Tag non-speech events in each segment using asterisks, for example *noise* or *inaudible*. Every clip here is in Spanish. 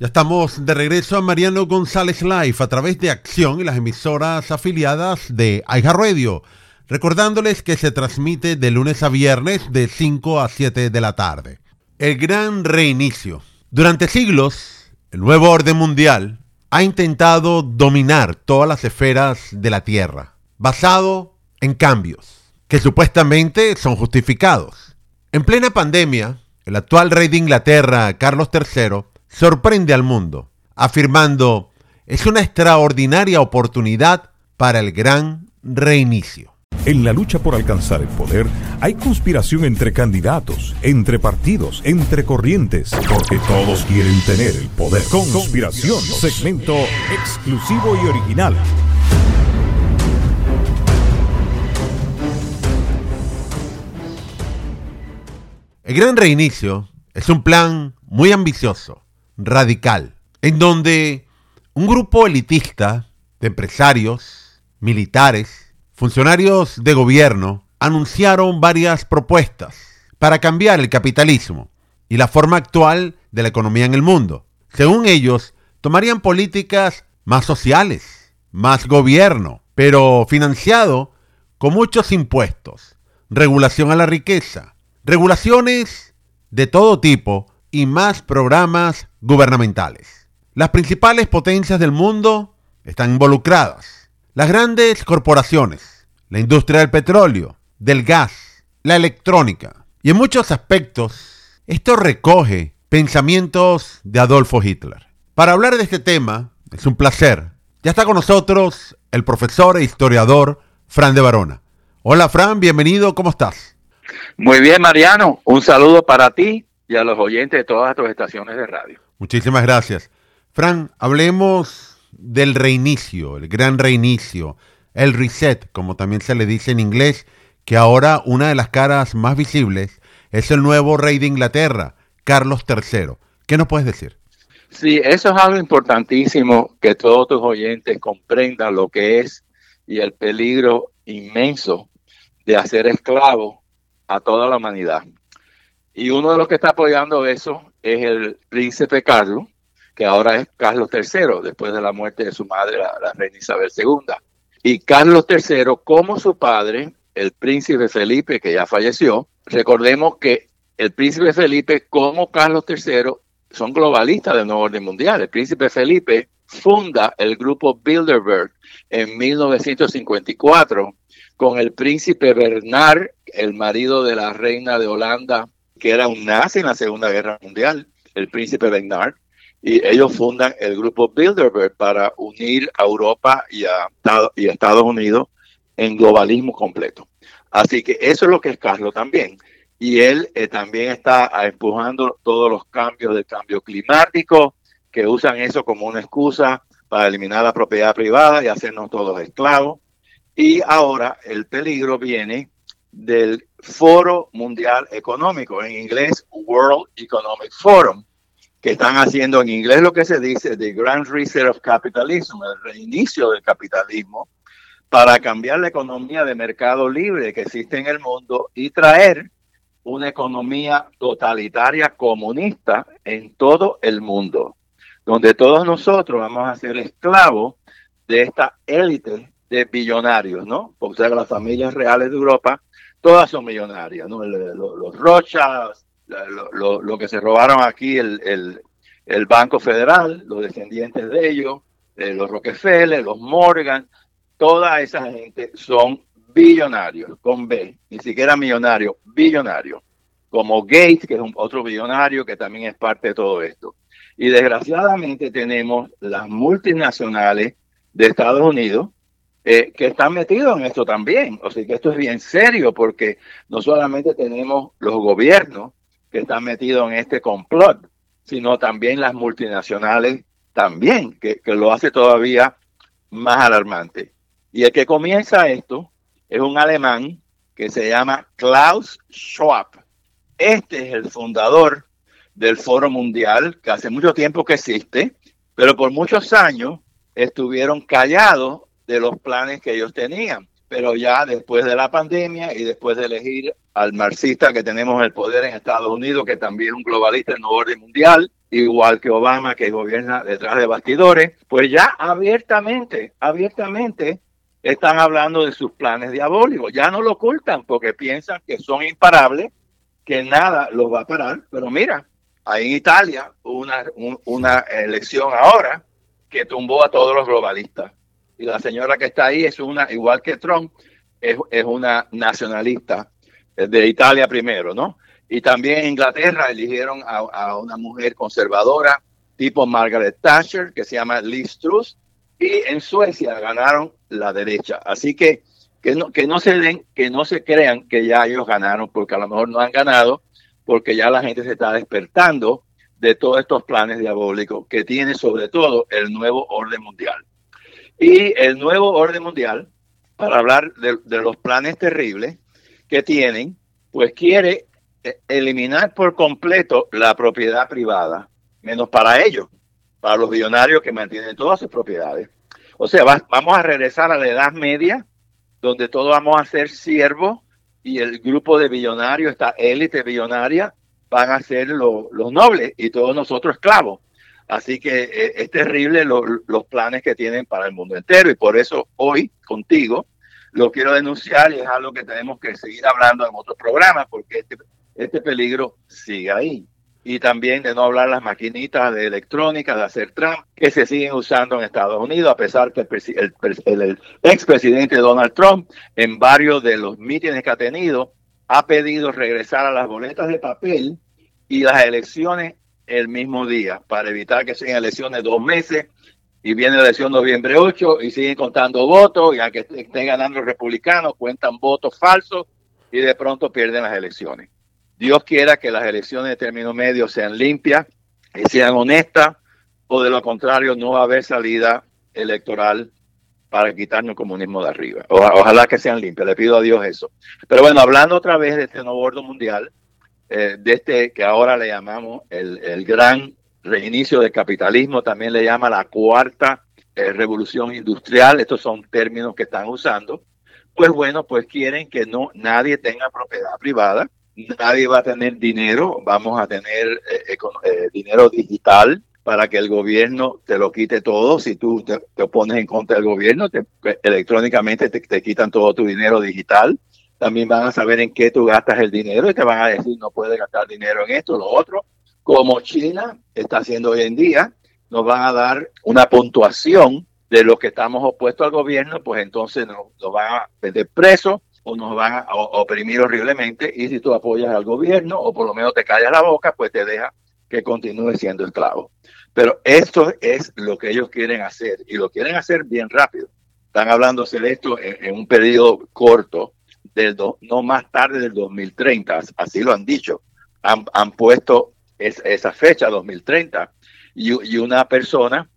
Ya estamos de regreso a Mariano González Live a través de Acción y las emisoras afiliadas de Radio. Recordándoles que se transmite de lunes a viernes de 5 a 7 de la tarde. El gran reinicio. Durante siglos, el nuevo orden mundial ha intentado dominar todas las esferas de la Tierra, basado en cambios que supuestamente son justificados. En plena pandemia, el actual rey de Inglaterra, Carlos III, sorprende al mundo, afirmando, es una extraordinaria oportunidad para el gran reinicio. En la lucha por alcanzar el poder hay conspiración entre candidatos, entre partidos, entre corrientes, porque todos quieren tener el poder. Conspiración, segmento exclusivo y original. El gran reinicio es un plan muy ambicioso radical, en donde un grupo elitista de empresarios, militares, funcionarios de gobierno anunciaron varias propuestas para cambiar el capitalismo y la forma actual de la economía en el mundo. Según ellos, tomarían políticas más sociales, más gobierno, pero financiado con muchos impuestos, regulación a la riqueza, regulaciones de todo tipo y más programas gubernamentales. Las principales potencias del mundo están involucradas. Las grandes corporaciones, la industria del petróleo, del gas, la electrónica. Y en muchos aspectos, esto recoge pensamientos de Adolfo Hitler. Para hablar de este tema, es un placer. Ya está con nosotros el profesor e historiador Fran de Barona. Hola Fran, bienvenido, ¿cómo estás? Muy bien, Mariano. Un saludo para ti y a los oyentes de todas tus estaciones de radio. Muchísimas gracias. Fran, hablemos del reinicio, el gran reinicio, el reset, como también se le dice en inglés, que ahora una de las caras más visibles es el nuevo rey de Inglaterra, Carlos III. ¿Qué nos puedes decir? Sí, eso es algo importantísimo que todos tus oyentes comprendan lo que es y el peligro inmenso de hacer esclavo a toda la humanidad. Y uno de los que está apoyando eso es el príncipe Carlos, que ahora es Carlos III, después de la muerte de su madre, la, reina Isabel II. Y Carlos III, como su padre, el príncipe Felipe, que ya falleció, recordemos que el príncipe Felipe, como Carlos III, son globalistas del nuevo orden mundial. El príncipe Felipe funda el grupo Bilderberg en 1954 con el príncipe Bernard, el marido de la reina de Holanda, que era un nazi en la Segunda Guerra Mundial, el príncipe Bernard, y ellos fundan el grupo Bilderberg para unir a Europa y a, Estados Unidos en globalismo completo. Así que eso es lo que es Carlos también. Y él eh, también está empujando todos los cambios del cambio climático, que usan eso como una excusa para eliminar la propiedad privada y hacernos todos esclavos. Y ahora el peligro viene del Foro Mundial Económico, en inglés World Economic Forum, que están haciendo en inglés lo que se dice The Grand Reset of Capitalism, el reinicio del capitalismo, para cambiar la economía de mercado libre que existe en el mundo y traer una economía totalitaria comunista en todo el mundo, donde todos nosotros vamos a ser esclavos de esta élite de billonarios, ¿no? Porque las familias reales de Europa todas son millonarias, ¿no? Los, Rochas, lo, que se robaron aquí, el, el, Banco Federal, los descendientes de ellos, eh, los Rockefeller, los Morgan, toda esa gente son billonarios, con B, ni siquiera millonarios, billonarios, como Gates, que es un, otro billonario que también es parte de todo esto. Y desgraciadamente tenemos las multinacionales de Estados Unidos, eh, que están metidos en esto también. O sea que esto es bien serio porque no solamente tenemos los gobiernos que están metidos en este complot, sino también las multinacionales también, que, que lo hace todavía más alarmante. Y el que comienza esto es un alemán que se llama Klaus Schwab. Este es el fundador del Foro Mundial, que hace mucho tiempo que existe, pero por muchos años estuvieron callados de los planes que ellos tenían. Pero ya después de la pandemia y después de elegir al marxista que tenemos el poder en Estados Unidos, que también es un globalista en nuevo orden mundial, igual que Obama que gobierna detrás de bastidores, pues ya abiertamente, abiertamente están hablando de sus planes diabólicos. Ya no lo ocultan porque piensan que son imparables, que nada los va a parar. Pero mira, ahí en Italia una, una elección ahora que tumbó a todos los globalistas. Y la señora que está ahí es una, igual que Trump, es, es una nacionalista de Italia primero, ¿no? Y también en Inglaterra eligieron a, una mujer conservadora tipo Margaret Thatcher, que se llama Liz Truss, y en Suecia ganaron la derecha. Así que que no, que no se den, que no se crean que ya ellos ganaron, porque a lo mejor no han ganado, porque ya la gente se está despertando de todos estos planes diabólicos que tiene sobre todo el nuevo orden mundial. Y el nuevo orden mundial, para hablar de, los planes terribles que tienen, pues quiere eh, eliminar por completo la propiedad privada, menos para ellos, para los billonarios que mantienen todas sus propiedades. O sea, vamos a regresar a la Edad Media, donde todos vamos a ser siervos y el grupo de billonarios, esta élite billonaria, van a ser los nobles y todos nosotros esclavos. Así que eh, es terrible los planes que tienen para el mundo entero y por eso hoy contigo lo quiero denunciar y es algo que tenemos que seguir hablando en otros programas porque este, este peligro sigue ahí. Y también de no hablar las maquinitas de electrónica, de hacer Trump, que se siguen usando en Estados Unidos, a pesar que el, el, el expresidente Donald Trump, en varios de los mítines que ha tenido, ha pedido regresar a las boletas de papel y las elecciones el mismo día, para evitar que sean elecciones dos meses y viene la elección noviembre 8 y siguen contando votos y aunque estén ganando los republicanos, cuentan votos falsos y de pronto pierden las elecciones. Dios quiera que las elecciones de término medio sean limpias y sean honestas, o de lo contrario no va a haber salida electoral para quitarnos el comunismo de arriba. ojalá que sean limpias, le pido a Dios eso. Pero bueno, hablando otra vez de este nuevo orden mundial, eh, de este que ahora le llamamos el, el, gran reinicio del capitalismo, también le llama la cuarta eh, revolución industrial, estos son términos que están usando, pues bueno, pues quieren que no nadie tenga propiedad privada, nadie va a tener dinero, vamos a tener eh, eh, dinero digital para que el gobierno te lo quite todo. Si tú te, opones en contra del gobierno, te, electrónicamente te, quitan todo tu dinero digital. También van a saber en qué tú gastas el dinero y te van a decir no puedes gastar dinero en esto, lo otro. Como China está haciendo hoy en día, nos van a dar una puntuación de lo que estamos opuestos al gobierno, pues entonces nos, nos van a vender presos o nos van a oprimir horriblemente y si tú apoyas al gobierno o por lo menos te callas la boca, pues te deja que continúe siendo esclavo. Pero esto es lo que ellos quieren hacer y lo quieren hacer bien rápido. Están hablando de esto en, un periodo corto, del no más tarde del 2030, así lo han dicho. Han, han puesto esa fecha, 2030, y, y una persona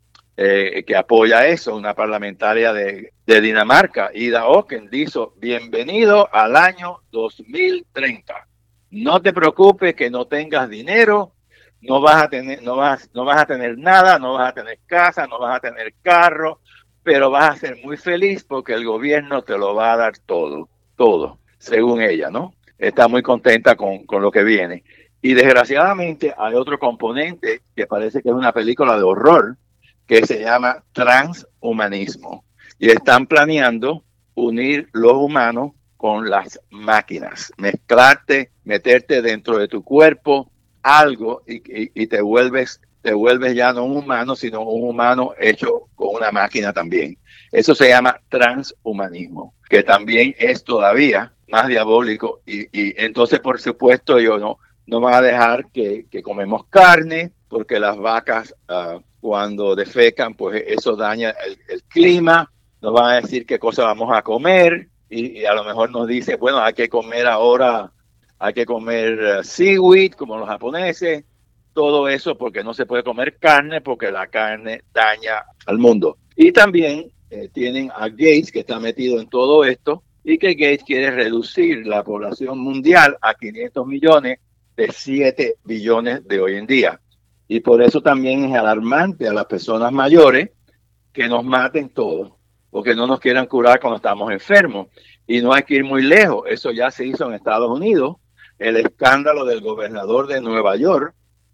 eh, que apoya eso, una parlamentaria de, Dinamarca, Ida Oken, dijo, bienvenido al año 2030. No te preocupes que no tengas dinero, no vas a tener, no vas, no vas a tener nada, no vas a tener casa, no vas a tener carro, pero vas a ser muy feliz porque el gobierno te lo va a dar todo, todo, según ella, ¿no? Está muy contenta con, con lo que viene. Y desgraciadamente hay otro componente que parece que es una película de horror, que se llama transhumanismo. Y están planeando unir los humanos con las máquinas, mezclarte, meterte dentro de tu cuerpo algo y, te vuelves te vuelves ya no un humano, sino un humano hecho con una máquina también. Eso se llama transhumanismo, que también es todavía más diabólico. Y, entonces, por supuesto, yo no, no van a dejar que, comemos carne, porque las vacas uh, cuando defecan, pues eso daña el, clima, nos van a decir qué cosa vamos a comer y, a lo mejor nos dice, bueno, hay que comer ahora, hay que comer eh, seaweed como los japoneses, todo eso porque no se puede comer carne porque la carne daña al mundo. Y también eh, tienen a Gates que está metido en todo esto y que Gates quiere reducir la población mundial a 500 millones de 7 billones de hoy en día. Y por eso también es alarmante a las personas mayores que nos maten todos, o que no nos quieran curar cuando estamos enfermos. Y no hay que ir muy lejos, eso ya se hizo en Estados Unidos, el escándalo del gobernador de Nueva York,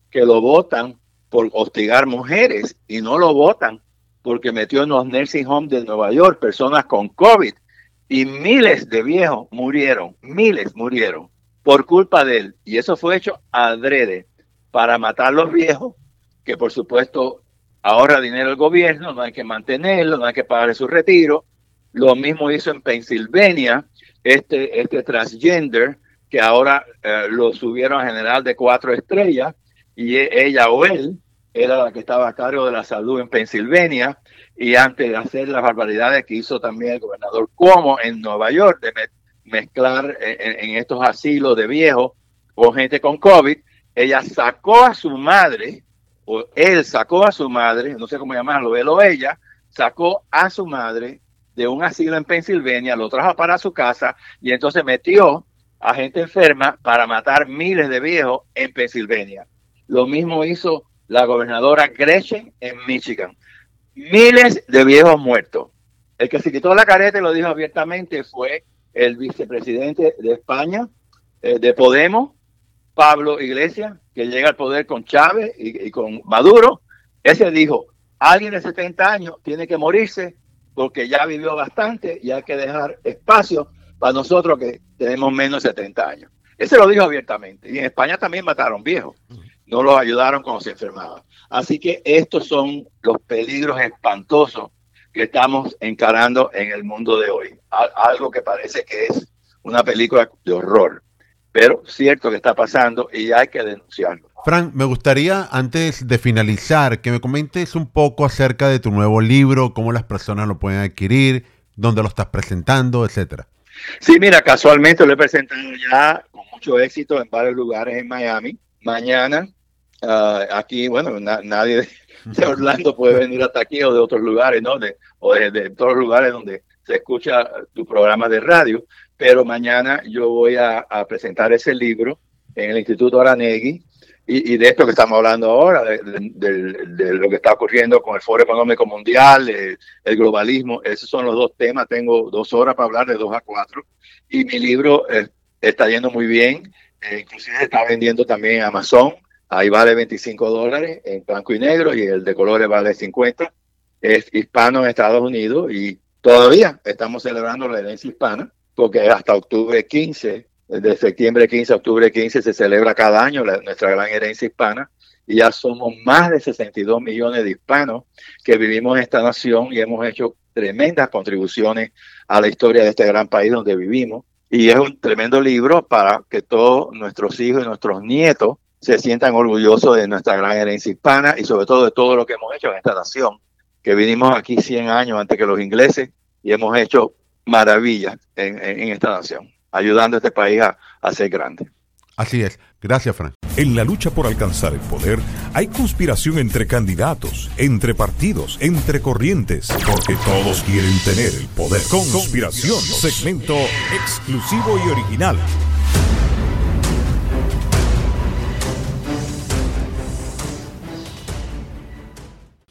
que lo votan por hostigar mujeres y no lo votan porque metió en los nursing homes de Nueva York personas con COVID y miles de viejos murieron, miles murieron por culpa de él. Y eso fue hecho adrede para matar a los viejos, que por supuesto ahorra dinero el gobierno, no hay que mantenerlo, no hay que pagar su retiro. Lo mismo hizo en Pensilvania este, este transgender, que ahora eh, lo subieron a general de cuatro estrellas, y e, ella o él era la que estaba a cargo de la salud en Pensilvania, y antes de hacer las barbaridades que hizo también el gobernador Cuomo en Nueva York, de mezclar en, estos asilos de viejos con gente con COVID, ella sacó a su madre, o él sacó a su madre, no sé cómo llamarlo, él o ella, sacó a su madre de un asilo en Pensilvania, lo trajo para su casa y entonces metió a gente enferma para matar miles de viejos en Pensilvania. Lo mismo hizo la gobernadora Gretchen en Michigan. Miles de viejos muertos. El que se quitó la careta y lo dijo abiertamente fue el vicepresidente de España, eh, de Podemos, Pablo Iglesias, que llega al poder con Chávez y, y con Maduro. Ese dijo, alguien de 70 años tiene que morirse porque ya vivió bastante y hay que dejar espacio para nosotros que tenemos menos de 70 años. Ese lo dijo abiertamente. Y en España también mataron viejos. No los ayudaron cuando se enfermaban. Así que estos son los peligros espantosos que estamos encarando en el mundo de hoy. Algo que parece que es una película de horror, pero cierto que está pasando y hay que denunciarlo. Frank, me gustaría antes de finalizar que me comentes un poco acerca de tu nuevo libro, cómo las personas lo pueden adquirir, dónde lo estás presentando, etcétera. Sí, mira, casualmente lo he presentado ya con mucho éxito en varios lugares en Miami. Mañana, ah, aquí, bueno, nadie *laughs* de, Orlando puede venir hasta aquí o de otros lugares, ¿no? De, o de, de todos los lugares donde se escucha tu programa de radio. Pero mañana yo voy a, a presentar ese libro en el Instituto Aranegui y, de esto que estamos hablando ahora, de, lo que está ocurriendo con el Foro Económico Mundial, el, globalismo, esos son los dos temas. Tengo dos horas para hablar de dos a cuatro. Y mi libro eh, está yendo muy bien, eh, inclusive está vendiendo también en Amazon. Ahí vale 25 dólares en blanco y negro y el de colores vale 50. Es hispano en Estados Unidos y todavía estamos celebrando la herencia hispana porque hasta octubre 15 de septiembre 15 a octubre 15 se celebra cada año nuestra gran herencia hispana y ya somos más de 62 millones de hispanos que vivimos en esta nación y hemos hecho tremendas contribuciones a la historia de este gran país donde vivimos. Y es un tremendo libro para que todos nuestros hijos y nuestros nietos se sientan orgullosos de nuestra gran herencia hispana y sobre todo de todo lo que hemos hecho en esta nación, que vinimos aquí 100 años antes que los ingleses y hemos hecho maravillas en, en esta nación ayudando a este país a, ser grande. Así es. Gracias, Frank. En la lucha por alcanzar el poder hay conspiración entre candidatos, entre partidos, entre corrientes, porque todos quieren tener el poder. Conspiración, segmento exclusivo y original